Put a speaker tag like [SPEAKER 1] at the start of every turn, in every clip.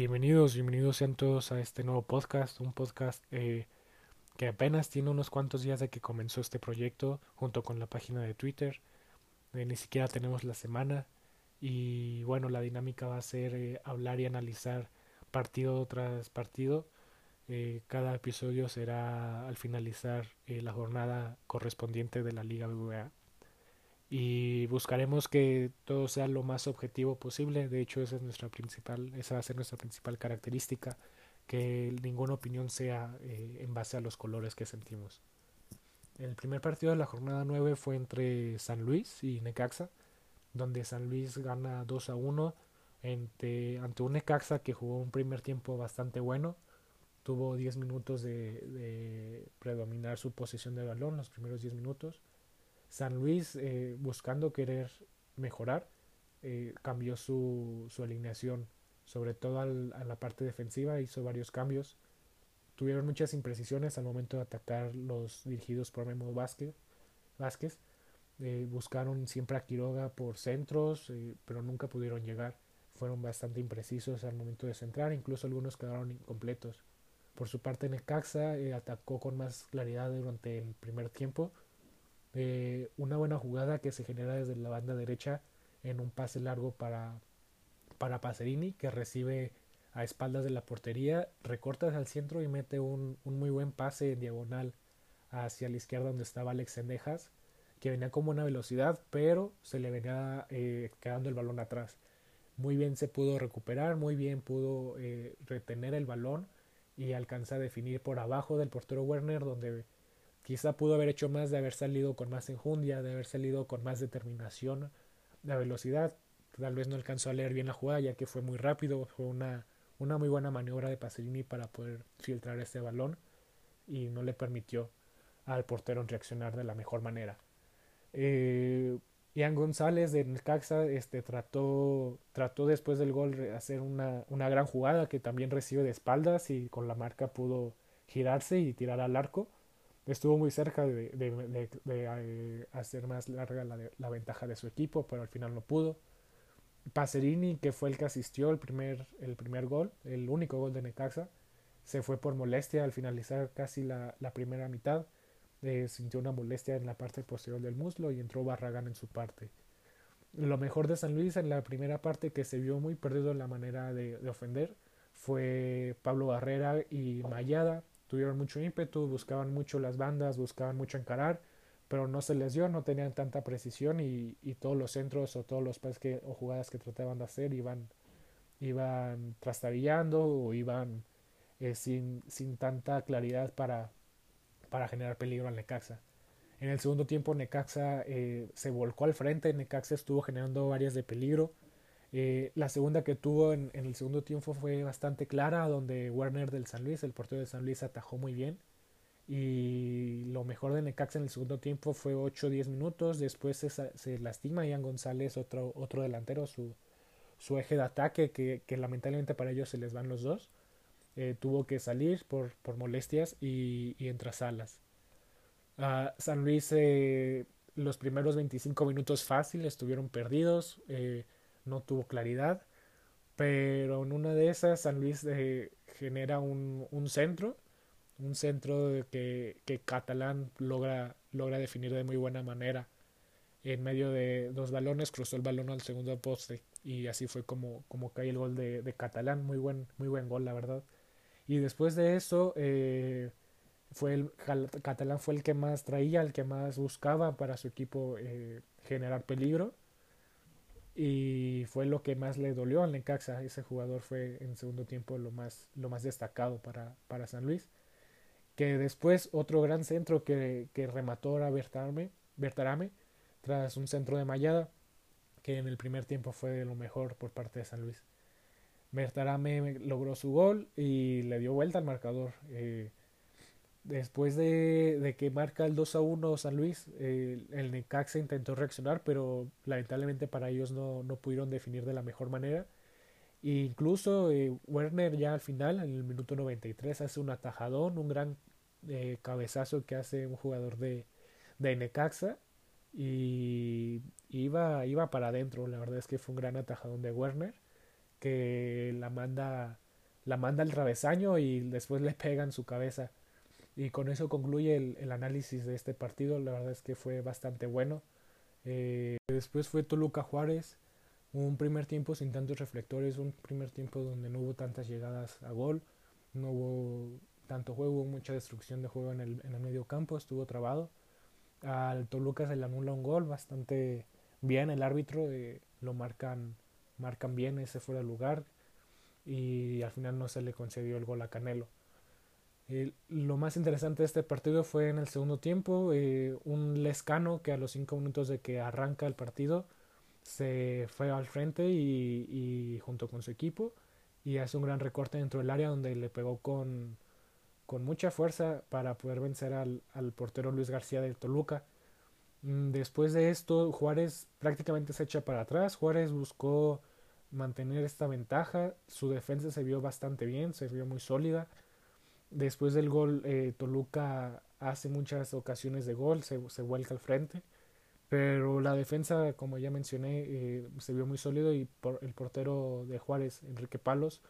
[SPEAKER 1] Bienvenidos, bienvenidos sean todos a este nuevo podcast, un podcast eh, que apenas tiene unos cuantos días de que comenzó este proyecto junto con la página de Twitter. Eh, ni siquiera tenemos la semana y bueno, la dinámica va a ser eh, hablar y analizar partido tras partido. cada episodio será al finalizar la jornada correspondiente de la Liga BBVA y buscaremos que todo sea lo más objetivo posible. De hecho, esa es nuestra principal, esa va a ser nuestra principal característica, que ninguna opinión sea eh, en base a los colores que sentimos. El primer partido de la jornada 9 fue entre San Luis y Necaxa, donde San Luis gana 2 a 1 ante, ante un Necaxa que jugó un primer tiempo bastante bueno. Tuvo 10 minutos de, de predominar su posición de balón, los primeros 10 minutos San Luis, eh, buscando querer mejorar, eh, cambió su, su, alineación, sobre todo al, a la parte defensiva, hizo varios cambios. Tuvieron muchas imprecisiones al momento de atacar los dirigidos por Memo Vázquez. Vázquez. Eh, buscaron siempre a Quiroga por centros, pero nunca pudieron llegar. Fueron bastante imprecisos al momento de centrar, incluso algunos quedaron incompletos. Por su parte, Necaxa atacó con más claridad durante el primer tiempo una buena jugada que se genera desde la banda derecha en un pase largo para, para Pacerini que recibe a espaldas de la portería, recorta hacia el centro y mete un, un muy buen pase en diagonal hacia la izquierda donde estaba Alex Sendejas, que venía con buena velocidad, pero se le venía eh, quedando el balón atrás. Muy bien se pudo recuperar, muy bien pudo eh, retener el balón y alcanza a definir por abajo del portero Werner, donde Quizá pudo haber hecho más de haber salido con más enjundia, de haber salido con más determinación. La velocidad, tal vez no alcanzó a leer bien la jugada ya que fue muy rápido, fue una, una muy buena maniobra de Pasolini para poder filtrar ese balón y no le permitió al portero reaccionar de la mejor manera. Eh, Ian González de Necaxa este, trató, trató después del gol hacer una, una gran jugada que también recibe de espaldas y con la marca pudo girarse y tirar al arco estuvo muy cerca de, de, eh, hacer más larga la, la, ventaja de su equipo, pero al final no pudo. Pacerini, que fue el que asistió el primer, el primer gol, el único gol de Necaxa, se fue por molestia al finalizar casi la, la primera mitad. Eh, sintió una molestia en la parte posterior del muslo y entró Barragán en su parte. Lo mejor de San Luis en la primera parte que se vio muy perdido en la manera de, de ofender fue Pablo Barrera y Mayada, tuvieron mucho ímpetu, buscaban mucho las bandas, buscaban mucho encarar, pero no se les dio, no tenían tanta precisión y, y todos los centros o todos los pases o jugadas que trataban de hacer iban, iban trastabillando o iban eh, sin, sin tanta claridad para, para generar peligro al Necaxa. En el segundo tiempo Necaxa eh, se volcó al frente, Necaxa estuvo generando varias de peligro, eh, la segunda que tuvo en, el segundo tiempo fue bastante clara, donde Werner del San Luis, el portero del San Luis, atajó muy bien. Y lo mejor de Necaxa en el segundo tiempo fue 8-10 minutos. Después se, se, lastima Ian González, otro, otro delantero, su, su eje de ataque, que, lamentablemente para ellos se les van los dos. Eh, tuvo que salir por, por molestias y, y entra Salas. Uh, San Luis, eh, los primeros 25 minutos fáciles estuvieron perdidos. No tuvo claridad, pero en una de esas San Luis eh, genera un, un, centro, un centro que, que Catalán logra, logra definir de muy buena manera. En medio de dos balones cruzó el balón al segundo poste y así fue como, como cae el gol de, Catalán, muy buen, muy buen gol la verdad. Y después de eso eh, fue el Catalán fue el que más traía, el que más buscaba para su equipo eh, generar peligro y fue lo que más le dolió al Necaxa. Ese jugador fue en segundo tiempo lo más, lo más destacado para, para San Luis. Que después otro gran centro que, que remató a Bertarame, Bertarame tras un centro de mallada que en el primer tiempo fue de lo mejor por parte de San Luis. Bertarame logró su gol y le dio vuelta al marcador. Eh, Después de, que marca el 2 a 1 San Luis, el Necaxa intentó reaccionar, pero lamentablemente para ellos no, no pudieron definir de la mejor manera. E incluso eh, Werner ya al final, en el minuto 93, hace un atajadón, un gran eh, cabezazo que hace un jugador de, de Necaxa y iba, iba para adentro. La verdad es que fue un gran atajadón de Werner que la manda la manda al travesaño y después le pega en su cabeza. Y con eso concluye el, análisis de este partido. La verdad es que fue bastante bueno. Eh, después fue Toluca Juárez. Un primer tiempo sin tantos reflectores, un primer tiempo donde no hubo tantas llegadas a gol, no hubo tanto juego, mucha destrucción de juego en el, en el medio campo, estuvo trabado. Al Toluca se le anula un gol bastante bien, el árbitro eh, lo marcan, marcan bien ese fuera de lugar y al final no se le concedió el gol a Canelo. Lo más interesante de este partido fue en el segundo tiempo, eh, un Lescano que a los cinco minutos de que arranca el partido se fue al frente y, junto con su equipo y hace un gran recorte dentro del área donde le pegó con, con mucha fuerza para poder vencer al, al portero Luis García de Toluca. Mm, después de esto, Juárez prácticamente se echa para atrás. Juárez buscó mantener esta ventaja. Su defensa se vio bastante bien, se vio muy sólida. Después del gol, eh, Toluca hace muchas ocasiones de gol, se, se vuelca al frente. Pero la defensa, como ya mencioné, eh, se vio muy sólido y por el portero de Juárez, Enrique Palos,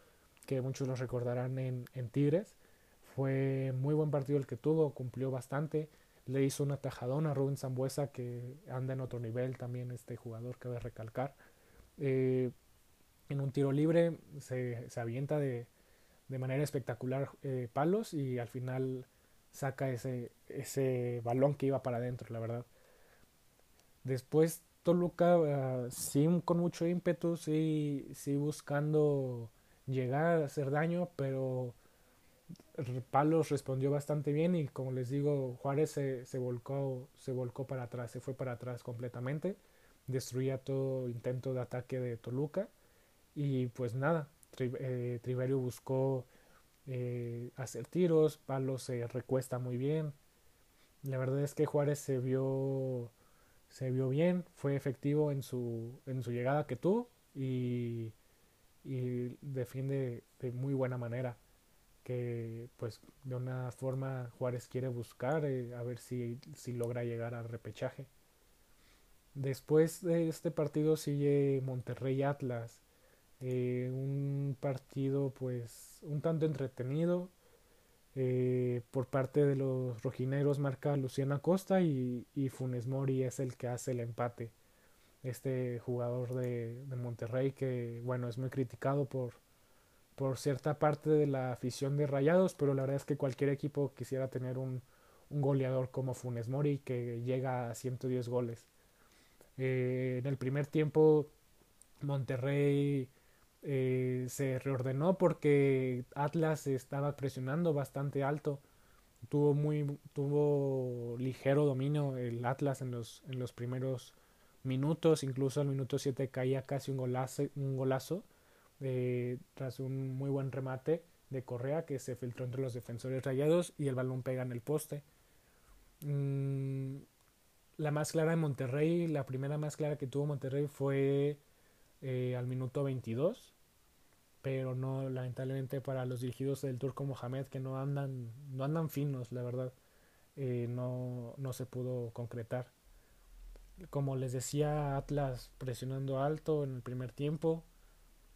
[SPEAKER 1] que muchos lo recordarán en, en Tigres, fue muy buen partido el que tuvo, cumplió bastante, le hizo una tajadona a Rubén Zambuesa que anda en otro nivel también este jugador, cabe recalcar. Eh, en un tiro libre se, se avienta de, de, manera espectacular eh, Palos y al final saca ese, ese balón que iba para adentro, la verdad. Después Toluca, uh, sí con mucho ímpetu, sí, sí buscando llegar a hacer daño, pero Palos respondió bastante bien y como les digo, Juárez se, se, volcó, se volcó para atrás, se fue para atrás completamente, destruía todo intento de ataque de Toluca y pues nada, Tri, eh, Triverio buscó eh, hacer tiros, Palos se recuesta muy bien, la verdad es que Juárez se vio se vio bien, fue efectivo en su, en su llegada que tuvo y, y defiende de muy buena manera que pues de una forma Juárez quiere buscar eh, a ver si, si logra llegar al repechaje. Después de este partido sigue Monterrey Atlas, eh, un partido pues un tanto entretenido, eh, por parte de los rojineros marca Luciana Costa y, y, Funes Mori es el que hace el empate. Este jugador de, de, Monterrey que, bueno, es muy criticado por, por cierta parte de la afición de Rayados, pero la verdad es que cualquier equipo quisiera tener un, un goleador como Funes Mori que llega a 110 goles. Eh, en el primer tiempo Monterrey eh, se reordenó porque Atlas estaba presionando bastante alto. Tuvo muy tuvo ligero dominio el Atlas en los en los primeros minutos, incluso al minuto 7 caía casi un golazo, un golazo eh, tras un muy buen remate de Correa que se filtró entre los defensores rayados y el balón pega en el poste. Mm, la más clara de Monterrey, la primera más clara que tuvo Monterrey fue eh, al minuto 22, pero no, lamentablemente para los dirigidos del Turco Mohamed que no andan, no andan finos, la verdad, eh, no, no se pudo concretar. Como les decía, Atlas presionando alto en el primer tiempo.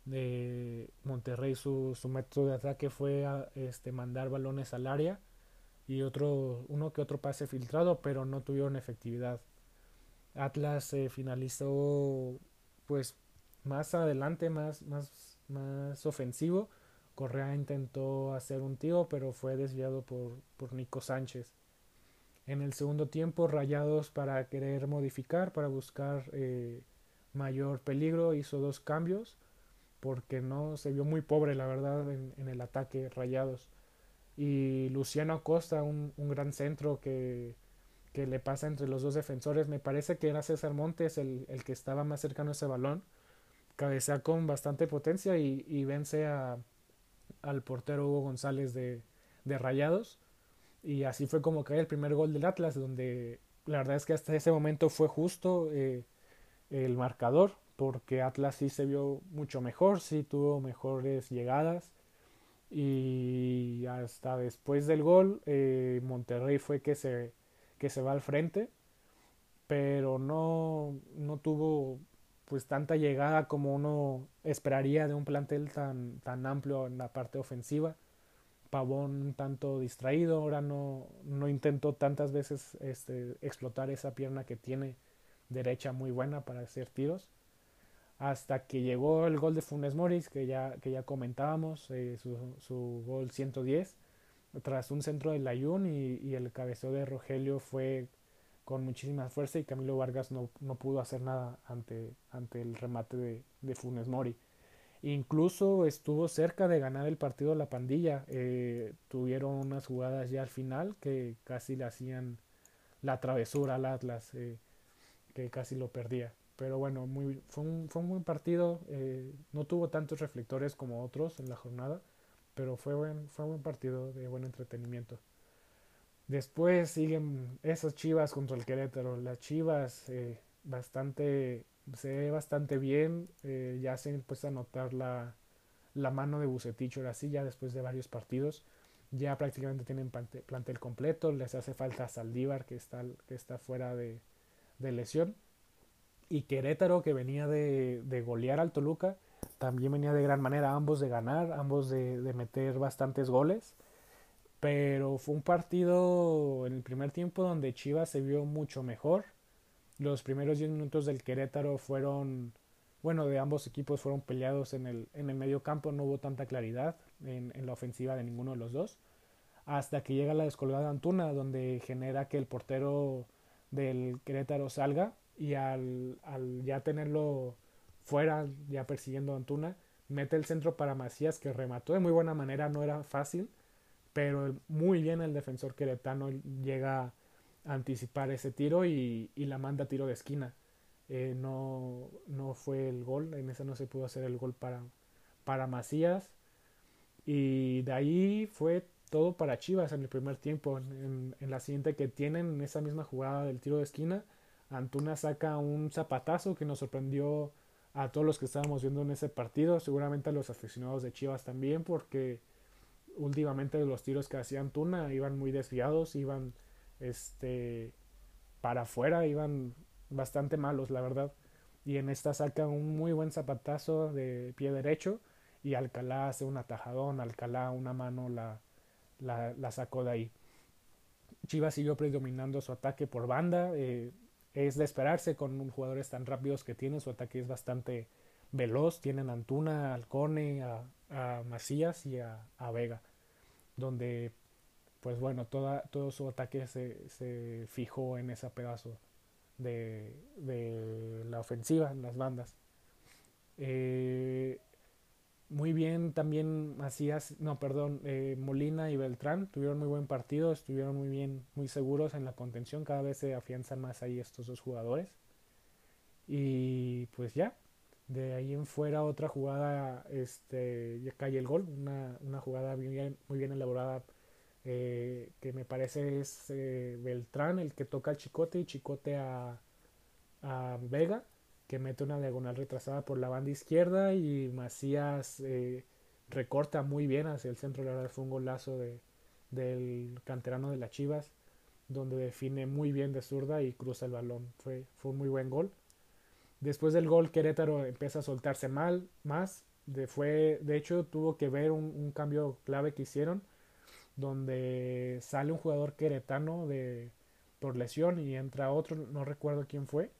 [SPEAKER 1] De Monterrey su, su método de ataque fue este, mandar balones al área y otro, uno que otro pase filtrado, pero no tuvieron efectividad. Atlas eh, finalizó pues más adelante, más, más, más ofensivo. Correa intentó hacer un tiro, pero fue desviado por, por Nico Sánchez. En el segundo tiempo, Rayados para querer modificar, para buscar eh, mayor peligro, hizo dos cambios, porque no se vio muy pobre, la verdad, en, el ataque Rayados. Y Luciano Acosta, un, un gran centro que, que, le pasa entre los dos defensores. Me parece que era César Montes el, el que estaba más cercano a ese balón cabecea con bastante potencia y, y vence a, al portero Hugo González de, de, Rayados. Y así fue como cae el primer gol del Atlas, donde la verdad es que hasta ese momento fue justo eh, el marcador, porque Atlas sí se vio mucho mejor, sí tuvo mejores llegadas. Y hasta después del gol, eh, Monterrey fue que se, que se va al frente, pero no, no tuvo pues tanta llegada como uno esperaría de un plantel tan, tan amplio en la parte ofensiva. Pavón un tanto distraído, ahora no, no intentó tantas veces este, explotar esa pierna que tiene derecha muy buena para hacer tiros. Hasta que llegó el gol de Funes Moris, que ya, que ya comentábamos, eh, su, su, gol 110, tras un centro de Layún y, y el cabeceo de Rogelio fue con muchísima fuerza y Camilo Vargas no, no pudo hacer nada ante, ante el remate de, de, Funes Mori. Incluso estuvo cerca de ganar el partido la pandilla. Eh, tuvieron unas jugadas ya al final que casi le hacían la travesura al Atlas, eh, que casi lo perdía. Pero bueno, muy, fue, un, fue un buen partido. Eh, no tuvo tantos reflectores como otros en la jornada, pero fue, buen, fue un buen partido de buen entretenimiento. Después siguen esas Chivas contra el Querétaro. Las Chivas eh, bastante se ve bastante bien. Eh, ya se empieza a notar la, la mano de Bucetich ahora sí, ya después de varios partidos. Ya prácticamente tienen plantel completo. Les hace falta Saldívar que está, que está fuera de, de lesión. Y Querétaro que venía de, de, golear al Toluca. También venía de gran manera, ambos de ganar, ambos de, de meter bastantes goles. Pero fue un partido en el primer tiempo donde Chivas se vio mucho mejor. Los primeros 10 minutos del Querétaro fueron, bueno, de ambos equipos fueron peleados en el, en el medio campo, no hubo tanta claridad en, en la ofensiva de ninguno de los dos. Hasta que llega la descolgada Antuna, donde genera que el portero del Querétaro salga y al, al ya tenerlo fuera, ya persiguiendo a Antuna, mete el centro para Macías que remató de muy buena manera, no era fácil pero muy bien el defensor queretano llega a anticipar ese tiro y, y la manda tiro de esquina. Eh, no, no fue el gol, en ese no se pudo hacer el gol para, para Macías. Y de ahí fue todo para Chivas en el primer tiempo. En, en, la siguiente que tienen, en esa misma jugada del tiro de esquina, Antuna saca un zapatazo que nos sorprendió a todos los que estábamos viendo en ese partido, seguramente a los aficionados de Chivas también, porque últimamente los tiros que hacían Tuna iban muy desviados, iban este para afuera, iban bastante malos, la verdad. Y en esta saca un muy buen zapatazo de pie derecho y Alcalá hace un atajadón, Alcalá una mano la, la, la sacó de ahí. Chivas siguió predominando su ataque por banda. Eh, es de esperarse con jugadores tan rápidos que tiene. Su ataque es bastante veloz. Tienen Antuna, Alcone, a, a Macías y a, Vega, donde pues bueno, toda, todo su ataque se, se fijó en ese pedazo de, de, la ofensiva, en las bandas. Eh, muy bien también Macías, no, perdón, eh, Molina y Beltrán tuvieron muy buen partido, estuvieron muy bien, muy seguros en la contención, cada vez se afianzan más ahí estos dos jugadores. Y pues ya, de ahí en fuera otra jugada, este, ya cae el gol, una, una jugada muy bien, muy bien elaborada eh, que me parece es eh, Beltrán el que toca al Chicote y Chicote a, a, Vega que mete una diagonal retrasada por la banda izquierda y Macías eh, recorta muy bien hacia el centro, la verdad fue un golazo de, del canterano de las Chivas donde define muy bien de zurda y cruza el balón, fue, fue un muy buen gol. Después del gol, Querétaro empieza a soltarse mal, más. De, fue, de hecho, tuvo que ver un, cambio clave que hicieron, donde sale un jugador queretano de, por lesión y entra otro, no recuerdo quién fue,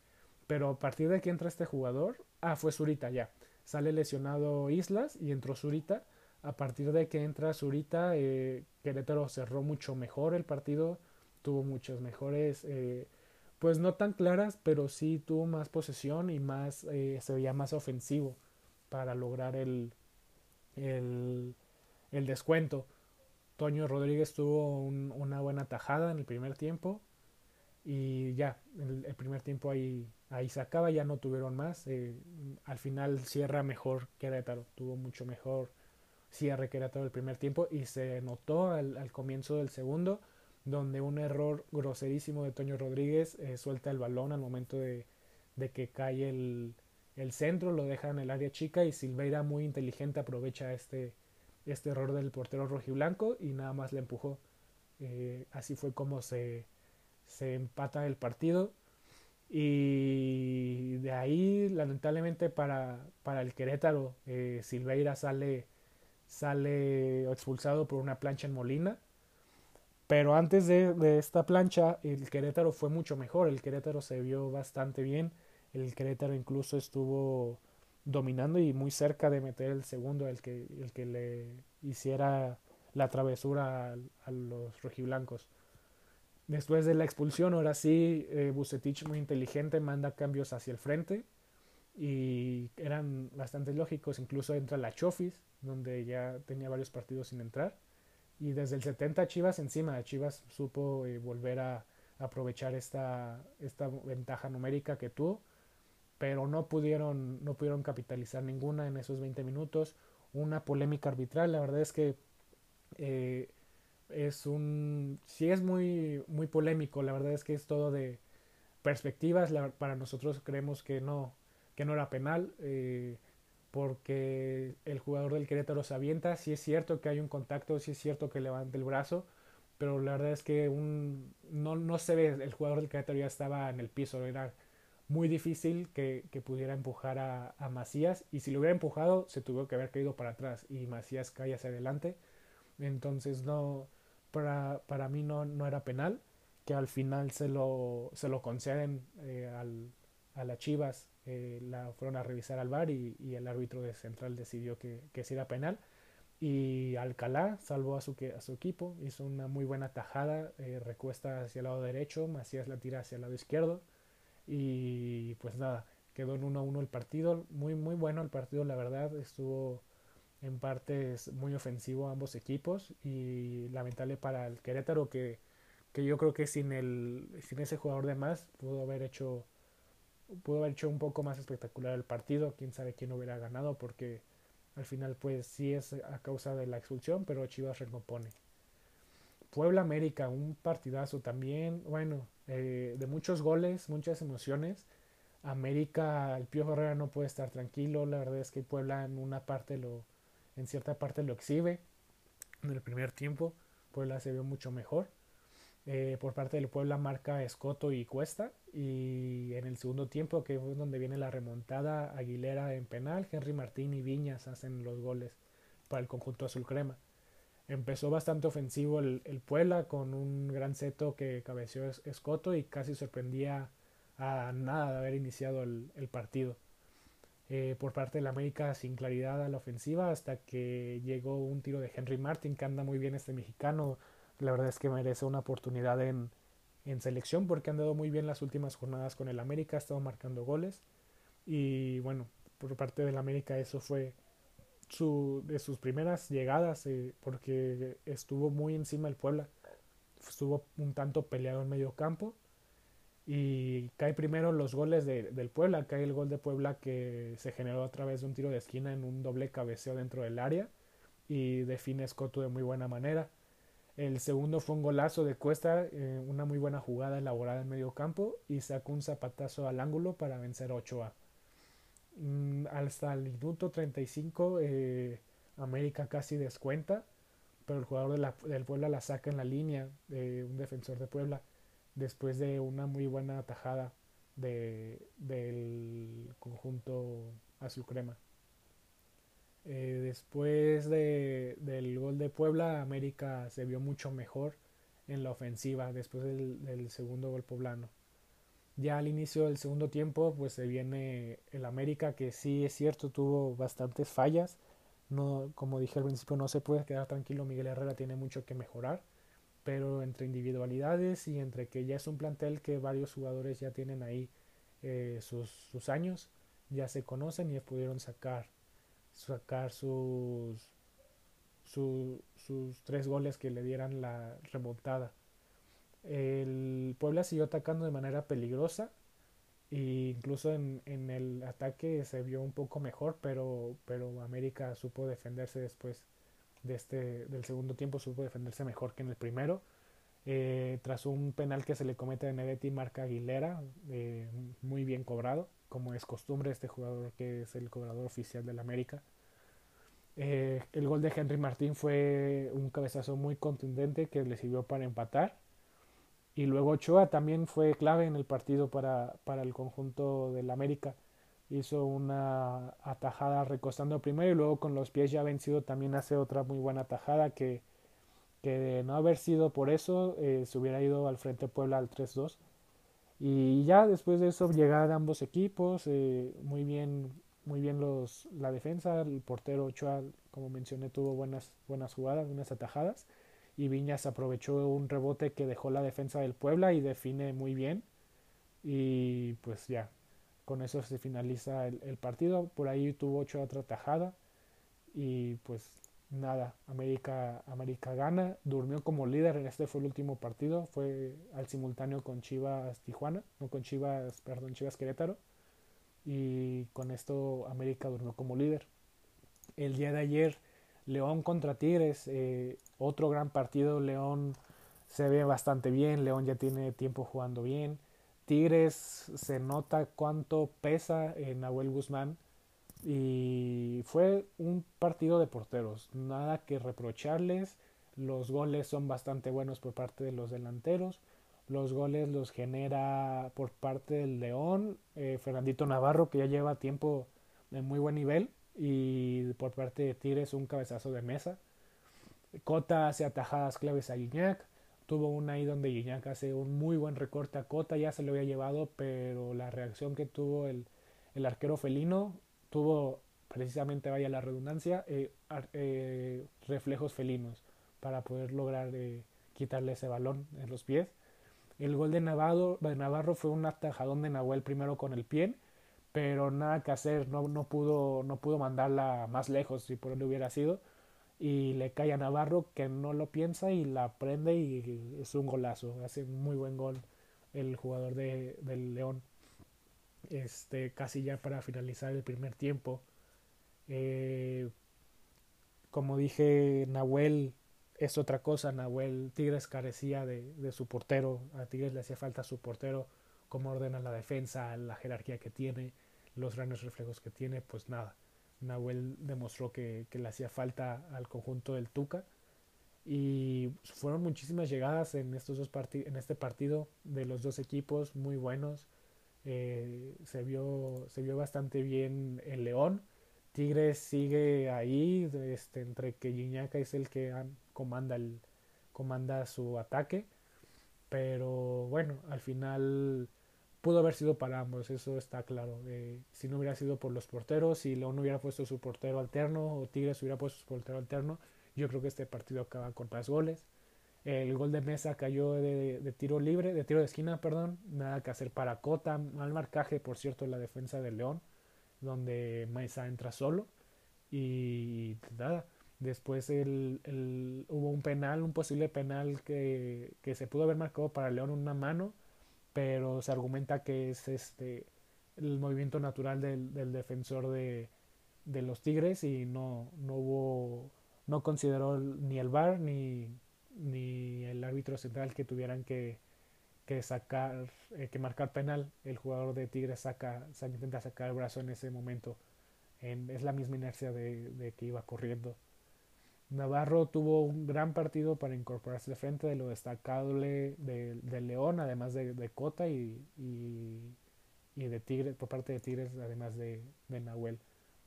[SPEAKER 1] pero a partir de que entra este jugador, ah, fue Zurita ya. Sale lesionado Islas y entró Zurita. A partir de que entra Zurita, eh, Querétaro cerró mucho mejor el partido, tuvo muchos mejores eh, pues no tan claras, pero sí tuvo más posesión y más eh, se veía más ofensivo para lograr el, el, el descuento. Toño Rodríguez tuvo un, una buena tajada en el primer tiempo y ya, el, el, primer tiempo ahí, ahí se acaba, ya no tuvieron más. Eh, al final cierra mejor Querétaro, tuvo mucho mejor cierre Querétaro el primer tiempo y se notó al, al comienzo del segundo donde un error groserísimo de Toño Rodríguez eh, suelta el balón al momento de, de que cae el, el, centro, lo deja en el área chica y Silveira muy inteligente aprovecha este, este error del portero rojiblanco y nada más le empujó. Eh, así fue como se, se empata el partido y de ahí, lamentablemente para, para el Querétaro, eh, Silveira sale, sale expulsado por una plancha en Molina. Pero antes de, esta plancha, el Querétaro fue mucho mejor. El Querétaro se vio bastante bien. El Querétaro incluso estuvo dominando y muy cerca de meter el segundo, el que, el que le hiciera la travesura a, a los rojiblancos. Después de la expulsión, ahora sí, eh, Bucetich muy inteligente manda cambios hacia el frente y eran bastante lógicos. Incluso entra la Chofis, donde ya tenía varios partidos sin entrar. Y desde el 70 Chivas encima, Chivas supo eh, volver a aprovechar esta, esta ventaja numérica que tuvo, pero no pudieron, no pudieron capitalizar ninguna en esos 20 minutos. Una polémica arbitral, la verdad es que eh, es un sí es muy muy polémico la verdad es que es todo de perspectivas para nosotros creemos que no que no era penal eh, porque el jugador del Querétaro se avienta sí es cierto que hay un contacto sí es cierto que levanta el brazo pero la verdad es que no, no se ve el jugador del Querétaro ya estaba en el piso era muy difícil que, que pudiera empujar a, a Macías y si lo hubiera empujado se tuvo que haber caído para atrás y Macías cae hacia adelante entonces no para, para mí no, no era penal, que al final se lo, se lo conceden eh, al, a las Chivas, eh, la fueron a revisar al VAR y, y, el árbitro de central decidió que, que sí era penal. Y Alcalá salvó a su, a su equipo, hizo una muy buena tajada, eh, recuesta hacia el lado derecho, Macías la tira hacia el lado izquierdo y pues nada, quedó en 1-1 el partido, muy muy bueno el partido, la verdad, estuvo en partes muy ofensivo a ambos equipos y lamentable para el Querétaro que, que yo creo que sin el sin ese jugador de más pudo haber hecho pudo haber hecho un poco más espectacular el partido quién sabe quién hubiera ganado porque al final pues sí es a causa de la expulsión pero Chivas recompone Puebla América un partidazo también bueno eh, de muchos goles muchas emociones América el Pío Herrera no puede estar tranquilo la verdad es que Puebla en una parte lo en cierta parte lo exhibe. En el primer tiempo, Puebla se vio mucho mejor. Eh, por parte del Puebla marca Escoto y Cuesta. Y en el segundo tiempo, que es donde viene la remontada, Aguilera en penal, Henry Martín y Viñas hacen los goles para el conjunto azul crema. Empezó bastante ofensivo el, el Puebla con un gran seto que cabeció Escoto y casi sorprendía a nada de haber iniciado el, el partido. Eh, por parte del América sin claridad a la ofensiva hasta que llegó un tiro de Henry Martin que anda muy bien este mexicano la verdad es que merece una oportunidad en, en selección porque han dado muy bien las últimas jornadas con el América ha estado marcando goles. Y bueno por parte del América eso fue su, de sus primeras llegadas eh, porque estuvo muy encima el Puebla. Estuvo un tanto peleado en medio campo. Y cae primero los goles de, del Puebla, cae el gol de Puebla que se generó a través de un tiro de esquina en un doble cabeceo dentro del área y define Scotto de muy buena manera. El segundo fue un golazo de Cuesta, eh, una muy buena jugada elaborada en medio campo y sacó un zapatazo al ángulo para vencer a Ochoa. Mm, hasta el minuto 35 eh, América casi descuenta, pero el jugador de la, del Puebla la saca en la línea, de un defensor de Puebla después de una muy buena tajada de, del conjunto azul crema. Eh, después de, del gol de Puebla, América se vio mucho mejor en la ofensiva después del, segundo gol poblano. Ya al inicio del segundo tiempo, pues se viene el América que sí es cierto tuvo bastantes fallas. No, como dije al principio, no se puede quedar tranquilo. Miguel Herrera tiene mucho que mejorar pero entre individualidades y entre que ya es un plantel que varios jugadores ya tienen ahí eh, sus, sus, años, ya se conocen y pudieron sacar, sacar sus, su, sus tres goles que le dieran la remontada. El Puebla siguió atacando de manera peligrosa e incluso en, en el ataque se vio un poco mejor, pero, pero América supo defenderse después de este, del segundo tiempo supo defenderse mejor que en el primero. Eh, tras un penal que se le comete a Neretti, marca Aguilera, eh, muy bien cobrado, como es costumbre este jugador que es el cobrador oficial del América. Eh, el gol de Henry Martín fue un cabezazo muy contundente que le sirvió para empatar. Y luego Ochoa también fue clave en el partido para, para el conjunto del América. hizo una atajada recostando primero y luego con los pies ya vencido también hace otra muy buena atajada que, que de no haber sido por eso eh, se hubiera ido al frente Puebla al 3-2 y ya después de eso llegar ambos equipos eh, muy bien muy bien los la defensa el portero Ochoa como mencioné tuvo buenas buenas jugadas buenas atajadas y Viñas aprovechó un rebote que dejó la defensa del Puebla y define muy bien y pues ya con eso se finaliza el, partido. Por ahí tuvo ocho otra tajada. Y pues nada, América, América gana. Durmió como líder. En este fue el último partido. Fue al simultáneo con Chivas Tijuana. No con Chivas, perdón, Chivas Querétaro. Y con esto América durmió como líder. El día de ayer, León contra Tigres. Eh, otro gran partido. León se ve bastante bien. León ya tiene tiempo jugando bien. Tigres se nota cuánto pesa en Nahuel Guzmán y fue un partido de porteros, nada que reprocharles, los goles son bastante buenos por parte de los delanteros, los goles los genera por parte del León, eh, Fernandito Navarro que ya lleva tiempo de muy buen nivel y por parte de Tigres un cabezazo de mesa, Cota hace atajadas claves a Guiñac, Tuvo una ahí donde Gignac hace un muy buen recorte a Cota, ya se lo había llevado, pero la reacción que tuvo el, el arquero felino tuvo precisamente, vaya la redundancia, eh, eh, reflejos felinos para poder lograr eh, quitarle ese balón en los pies. El gol de Navarro, de Navarro fue un atajadón de Nahuel primero con el pie, pero nada que hacer, no, no, pudo, no pudo mandarla más lejos si por él hubiera sido y le cae a Navarro que no lo piensa y la prende y es un golazo, hace un muy buen gol el jugador de, del León. Este, casi ya para finalizar el primer tiempo. Eh, como dije, Nahuel es otra cosa. Nahuel Tigres carecía de, de, su portero. A Tigres le hacía falta su portero. Cómo ordena la defensa, la jerarquía que tiene, los grandes reflejos que tiene, pues nada. Nahuel demostró que, le hacía falta al conjunto del Tuca. Y fueron muchísimas llegadas en, estos dos en este partido de los dos equipos, muy buenos. Eh, se, vio, se vio bastante bien el León. Tigres sigue ahí, este, entre que Giñaca es el que comanda, el, comanda su ataque. Pero bueno, al final pudo haber sido para ambos, eso está claro. Eh, si no hubiera sido por los porteros, si León hubiera puesto su portero alterno o Tigres hubiera puesto su portero alterno, yo creo que este partido acaba con más goles. El gol de mesa cayó de, tiro libre, de tiro de esquina, perdón. Nada que hacer para Cota. Mal marcaje, por cierto, en la defensa de León, donde Mesa entra solo. Y nada, después el, hubo un penal, un posible penal que, que se pudo haber marcado para León una mano pero se argumenta que es este el movimiento natural del, del defensor de, de, los Tigres y no, no hubo no consideró ni el VAR ni, ni el árbitro central que tuvieran que, que sacar eh, que marcar penal el jugador de Tigres saca intenta sacar el brazo en ese momento en, es la misma inercia de, de que iba corriendo Navarro tuvo un gran partido para incorporarse de frente de lo destacable de, León, además de, de Cota y, y, y, de Tigres, por parte de Tigres, además de, de, Nahuel.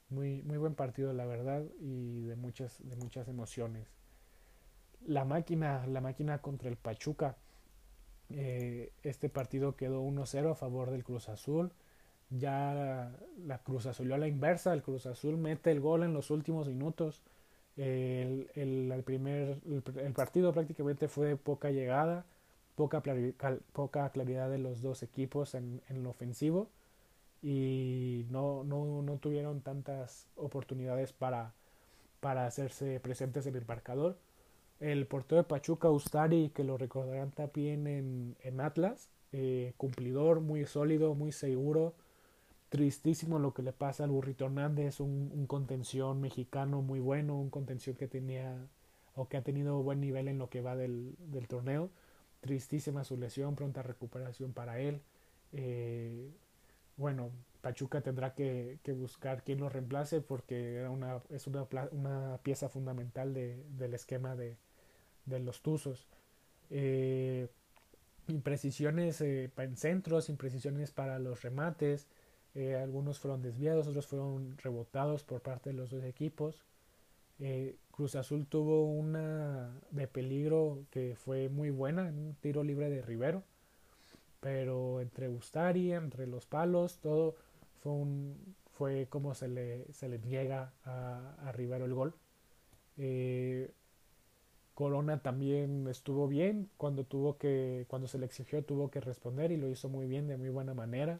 [SPEAKER 1] Muy, muy buen partido, la verdad, y de muchas, de muchas emociones. La máquina, la máquina contra el Pachuca. Eh, este partido quedó 1-0 a favor del Cruz Azul. Ya la, Cruz Azul a la inversa, el Cruz Azul mete el gol en los últimos minutos el, el, primer, el, partido prácticamente fue de poca llegada, poca, poca claridad de los dos equipos en, en lo ofensivo y no, no, no, tuvieron tantas oportunidades para, para hacerse presentes en el marcador. El portero de Pachuca, Ustari, que lo recordarán también en, en Atlas, eh, cumplidor, muy sólido, muy seguro, tristísimo lo que le pasa al Burrito Hernández, un, contención mexicano muy bueno, un contención que tenía o que ha tenido buen nivel en lo que va del, del torneo. Tristísima su lesión, pronta recuperación para él. Eh, bueno, Pachuca tendrá que, que, buscar quien lo reemplace porque una, es una, una pieza fundamental de, del esquema de, de los Tuzos. Eh, imprecisiones eh, en centros, imprecisiones para los remates, Eh, algunos fueron desviados, otros fueron rebotados por parte de los dos equipos. Cruz Azul tuvo una de peligro que fue muy buena, un tiro libre de Rivero. Pero entre Ustari, entre los palos, todo fue un fue como se le, se le niega a, a Rivero el gol. Corona también estuvo bien cuando tuvo que cuando se le exigió tuvo que responder y lo hizo muy bien de muy buena manera.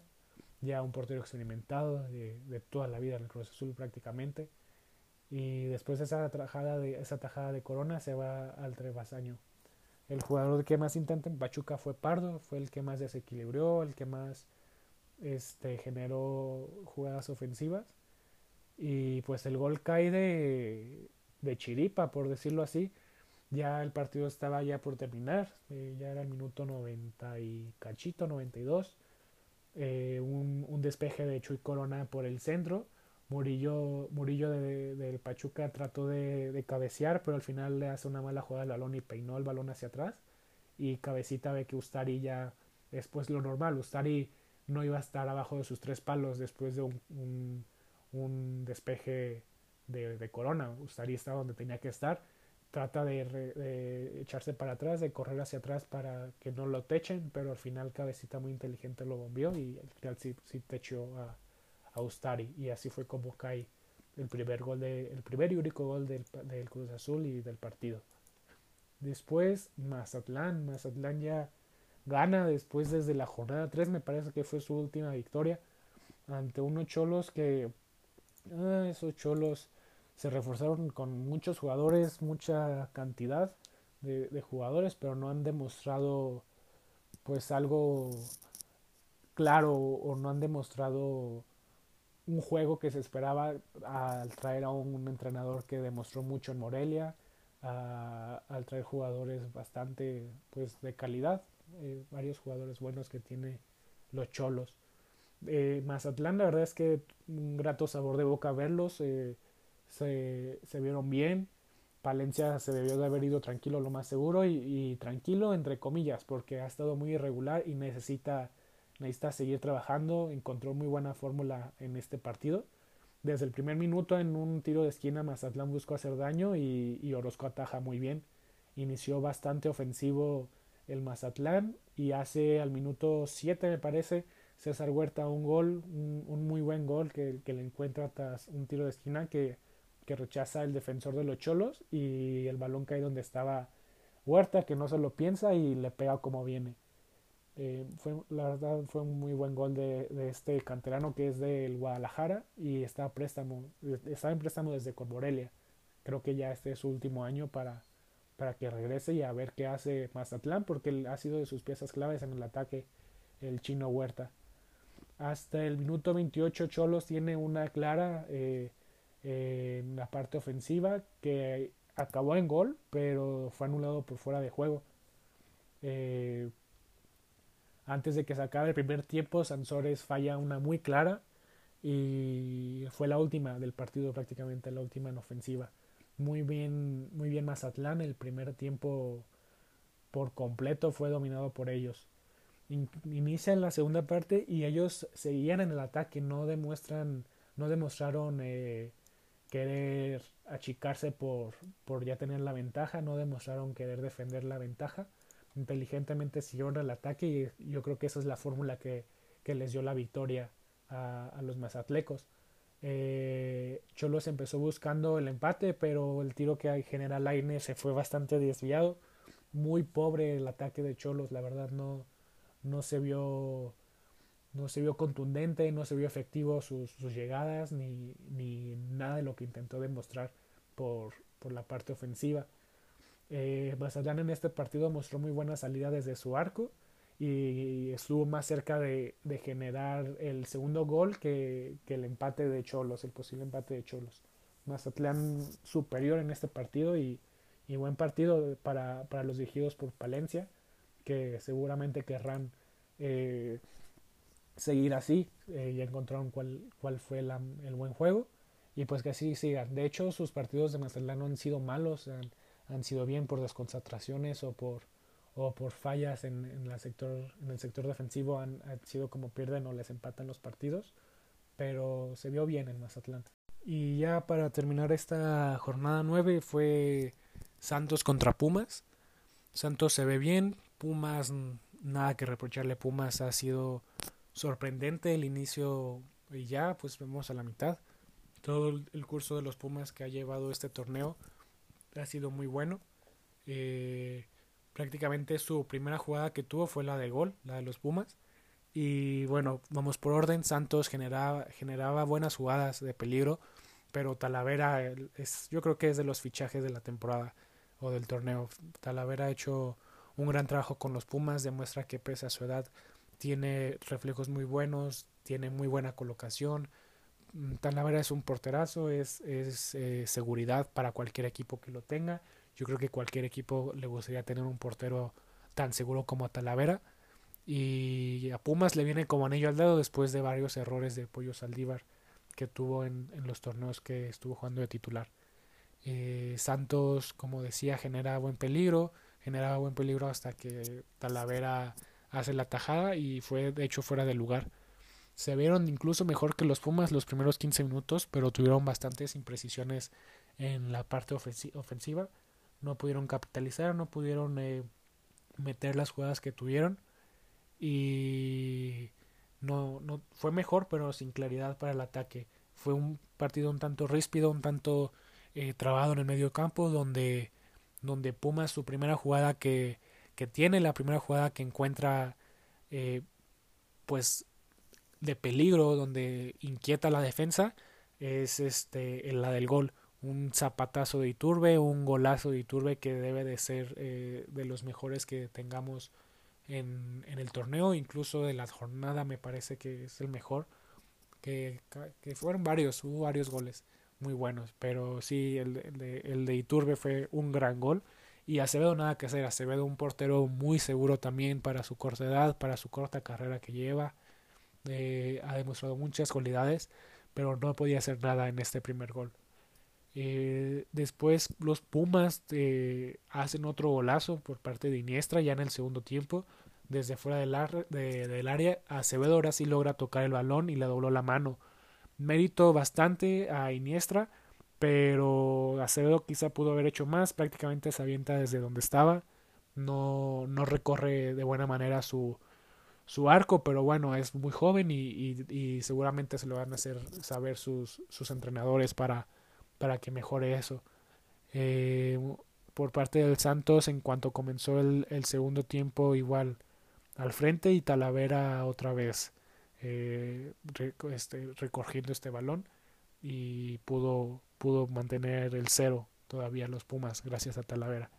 [SPEAKER 1] Ya un portero experimentado de, de toda la vida en el Cruz Azul prácticamente. Y después de esa tajada de esa tajada de Corona se va al Trevasaño el jugador que más intenta en Pachuca fue Pardo fue el que más desequilibró el que más este generó jugadas ofensivas. Y pues el gol cae de, de chiripa por decirlo así ya el partido estaba ya por terminar, eh, ya era el minuto 90 y cachito, 92. Eh, un, un, despeje de Chuy Corona por el centro. Murillo, Murillo de, de Pachuca trató de, de, cabecear, pero al final le hace una mala jugada al balón y peinó el balón hacia atrás. Y Cabecita ve que Ustari ya es pues lo normal. Ustari no iba a estar abajo de sus tres palos después de un, un, despeje de, de Corona. Ustari está donde tenía que estar trata de, echarse para atrás, de correr hacia atrás para que no lo techen, pero al final Cabecita muy inteligente lo bombeó y al final sí, sí techó a, a, Ustari y así fue como cae el primer gol de, el primer y único gol del, del Cruz Azul y del partido. Después Mazatlán, Mazatlán ya gana después desde la jornada 3, me parece que fue su última victoria ante unos cholos que ah, esos cholos se reforzaron con muchos jugadores, mucha cantidad de, de, jugadores, pero no han demostrado pues algo claro o no han demostrado un juego que se esperaba al traer a un, entrenador que demostró mucho en Morelia, al traer jugadores bastante pues de calidad, eh, varios jugadores buenos que tiene los Cholos. Eh, Mazatlán la verdad es que un grato sabor de boca verlos. Eh, se, se vieron bien. Palencia se debió de haber ido tranquilo lo más seguro y, y, tranquilo entre comillas porque ha estado muy irregular y necesita, necesita seguir trabajando. Encontró muy buena fórmula en este partido. Desde el primer minuto en un tiro de esquina Mazatlán buscó hacer daño y, y Orozco ataja muy bien. Inició bastante ofensivo el Mazatlán y hace al minuto 7 me parece César Huerta un gol, un, un muy buen gol que, que le encuentra tras un tiro de esquina que que rechaza el defensor de los Cholos y el balón cae donde estaba Huerta, que no se lo piensa y le pega como viene. Eh, fue, la verdad fue un muy buen gol de, este canterano que es del Guadalajara y está, préstamo, está en préstamo desde Cormorelia. Creo que ya este es su último año para, para que regrese y a ver qué hace Mazatlán porque ha sido de sus piezas claves en el ataque el chino Huerta. Hasta el minuto 28 Cholos tiene una clara eh, en la parte ofensiva que acabó en gol, pero fue anulado por fuera de juego. Eh, antes de que se acabe el primer tiempo, Sansores falla una muy clara y fue la última del partido prácticamente, la última en ofensiva. Muy bien, muy bien Mazatlán, el primer tiempo por completo fue dominado por ellos. Inicia en la segunda parte y ellos seguían en el ataque, no demuestran, no demostraron eh, querer achicarse por, por ya tener la ventaja, no demostraron querer defender la ventaja, inteligentemente siguieron el ataque y yo creo que esa es la fórmula que, que les dio la victoria a, a los mazatlecos. Eh, Cholos empezó buscando el empate, pero el tiro que genera Laine se fue bastante desviado. Muy pobre el ataque de Cholos, la verdad no, no se vio no se vio contundente, no se vio efectivo sus, sus llegadas ni, ni, nada de lo que intentó demostrar por, por la parte ofensiva. Eh, Mazatlán en este partido mostró muy buena salida desde su arco y estuvo más cerca de, de generar el segundo gol que, que, el empate de Cholos, el posible empate de Cholos. Mazatlán superior en este partido y, y buen partido para, para, los dirigidos por Palencia, que seguramente querrán eh, seguir así. Eh, ya encontraron cuál, cuál fue el buen juego. Y pues que así sigan. De hecho, sus partidos de Mazatlán no han sido malos. Han, han sido bien por desconcentraciones o por, o por fallas en, en, la sector, en el sector defensivo. Han, han, sido como pierden o les empatan los partidos. pero se vio bien el Mazatlán. Y ya para terminar esta jornada 9 fue Santos contra Pumas. Santos se ve bien, Pumas nada que reprocharle, Pumas ha sido sorprendente el inicio y ya pues vemos a la mitad. Todo el curso de los Pumas que ha llevado este torneo ha sido muy bueno. Eh, prácticamente su primera jugada que tuvo fue la de gol, la de los Pumas. Y bueno, vamos por orden. Santos generaba, generaba buenas jugadas de peligro, pero Talavera es, yo creo que es de los fichajes de la temporada o del torneo. Talavera ha hecho un gran trabajo con los Pumas, demuestra que pese a su edad tiene reflejos muy buenos, tiene muy buena colocación. Mm, Talavera es un porterazo, es, es eh, seguridad para cualquier equipo que lo tenga. Yo creo que cualquier equipo le gustaría tener un portero tan seguro como Talavera. Y a Pumas le viene como anillo al dedo después de varios errores de Pollo Saldívar que tuvo en, en los torneos que estuvo jugando de titular. Eh, Santos, como decía, genera buen peligro, generaba buen peligro hasta que Talavera hace la tajada y fue de hecho fuera de lugar. Se vieron incluso mejor que los Pumas los primeros 15 minutos, pero tuvieron bastantes imprecisiones en la parte ofensiva. No pudieron capitalizar, no pudieron eh, meter las jugadas que tuvieron y no, no fue mejor, pero sin claridad para el ataque. Fue un partido un tanto ríspido, un tanto eh, trabado en el medio campo, donde, donde Pumas su primera jugada que, que tiene, la primera jugada que encuentra eh, pues de peligro, donde inquieta la defensa, es este la del gol. Un zapatazo de Iturbe, un golazo de Iturbe que debe de ser eh, de los mejores que tengamos en, en, el torneo, incluso de la jornada me parece que es el mejor. Que, que fueron varios, hubo varios goles muy buenos. Pero sí, el, de, el de Iturbe fue un gran gol. Y Acevedo nada que hacer. Acevedo un portero muy seguro también para su corta edad, para su corta carrera que lleva. Eh, ha demostrado muchas cualidades, pero no podía hacer nada en este primer gol. Eh, después los Pumas eh, hacen otro golazo por parte de Iniestra ya en el segundo tiempo. Desde fuera del, de, del área, Acevedo ahora sí logra tocar el balón y le dobló la mano mérito bastante a Iniestra, pero Acevedo quizá pudo haber hecho más, prácticamente se avienta desde donde estaba, no, no recorre de buena manera su, su arco, pero bueno, es muy joven y, y, seguramente se lo van a hacer saber sus, sus entrenadores para, para que mejore eso. Eh, por parte del Santos, en cuanto comenzó el, segundo tiempo, igual al frente y Talavera otra vez eh, este, recogiendo este balón y pudo, pudo mantener el cero todavía los Pumas gracias a Talavera.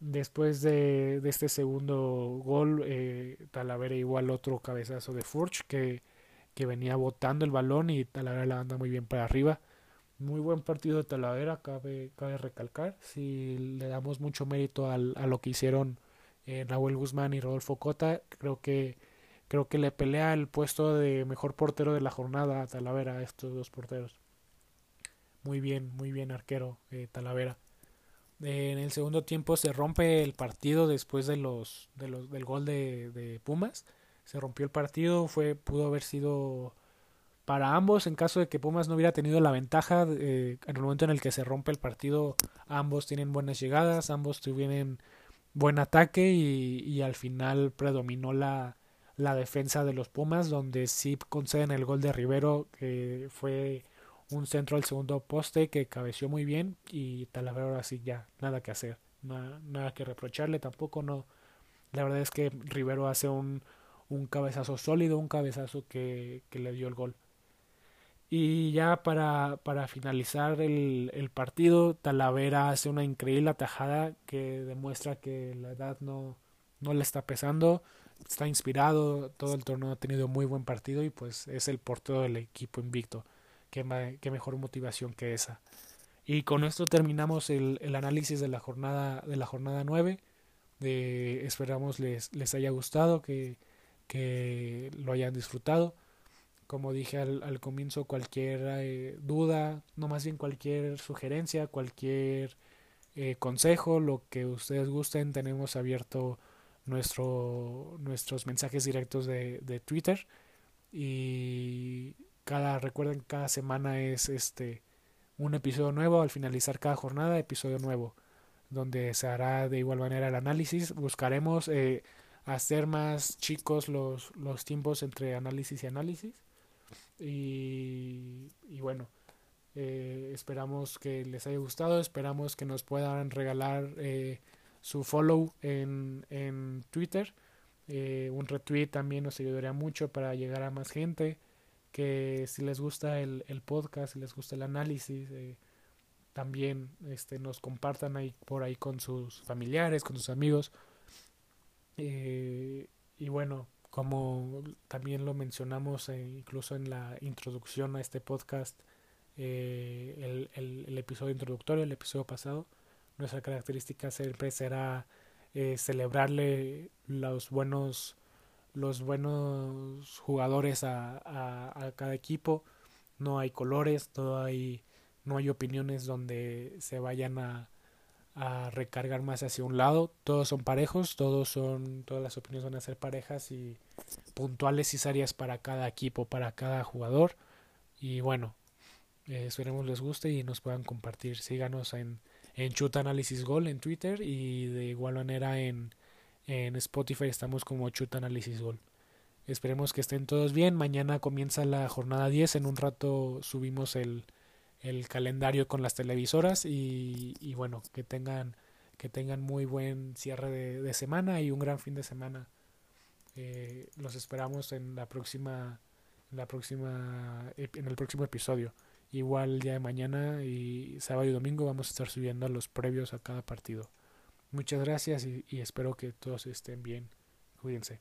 [SPEAKER 1] Después de, este segundo gol, eh, Talavera igual otro cabezazo de Furch que, venía botando el balón y Talavera la anda muy bien para arriba. Muy buen partido de Talavera, cabe, recalcar. Si le damos mucho mérito al, a lo que hicieron eh, Nahuel Guzmán y Rodolfo Cota, creo que creo que le pelea el puesto de mejor portero de la jornada a Talavera a estos dos porteros. Muy bien, muy bien arquero eh, Talavera. Eh, en el segundo tiempo se rompe el partido después de los, de los del gol de, Pumas. Se rompió el partido, fue pudo haber sido para ambos en caso de que Pumas no hubiera tenido la ventaja eh, en el momento en el que se rompe el partido. Ambos tienen buenas llegadas, ambos tuvieron buen ataque y, y al final predominó la, la defensa de los Pumas, donde sí conceden el gol de Rivero, que fue un centro al segundo poste que cabeció muy bien y Talavera ahora sí ya nada que hacer, nada, nada que reprocharle tampoco, no. La verdad es que Rivero hace un, un cabezazo sólido, un cabezazo que, que le dio el gol. Y ya para, para finalizar el, el, partido, Talavera hace una increíble atajada que demuestra que la edad no, no le está pesando está inspirado, todo el torneo ha tenido muy buen partido y pues es el portero del equipo invicto. Qué, mejor motivación que esa. Y con esto terminamos el, análisis de la jornada de la jornada 9. De, esperamos les, les haya gustado, que, que lo hayan disfrutado. Como dije al, al comienzo, cualquier eh, duda, no más bien cualquier sugerencia, cualquier eh, consejo, lo que ustedes gusten, tenemos abierto nuestro, nuestros mensajes directos de, de Twitter y cada, recuerden, cada semana es este un episodio nuevo, al finalizar cada jornada, episodio nuevo, donde se hará de igual manera el análisis. Buscaremos eh, hacer más chicos los, los tiempos entre análisis y análisis. Y, y bueno, eh, esperamos que les haya gustado, esperamos que nos puedan regalar eh, su follow en, en Twitter. Eh, un retweet también nos ayudaría mucho para llegar a más gente. Que si les gusta el, el podcast, si les gusta el análisis, también este, nos compartan ahí por ahí con sus familiares, con sus amigos. y bueno, como también lo mencionamos incluso en la introducción a este podcast, eh, el, el, episodio introductorio, el episodio pasado. Nuestra característica siempre será eh, celebrarle los buenos los buenos jugadores a, a, cada equipo. No hay colores, no hay, no hay opiniones donde se vayan a, recargar más hacia un lado. Todos son parejos, todos son, todas las opiniones van a ser parejas y puntuales y serias para cada equipo, para cada jugador. Y bueno, eh, esperemos les guste y nos puedan compartir. Síganos en, en Chuta Análisis Gol en Twitter y de igual manera en, en Spotify estamos como Chuta Análisis Gol. Esperemos que estén todos bien. Mañana comienza la jornada 10. En un rato subimos el, el calendario con las televisoras y, y, bueno, que tengan, que tengan muy buen cierre de, semana y un gran fin de semana. Eh, los esperamos en la próxima, en la próxima, en el próximo episodio. Igual día de mañana y sábado y domingo vamos a estar subiendo los previos a cada partido. Muchas gracias y, espero que todos estén bien. Cuídense.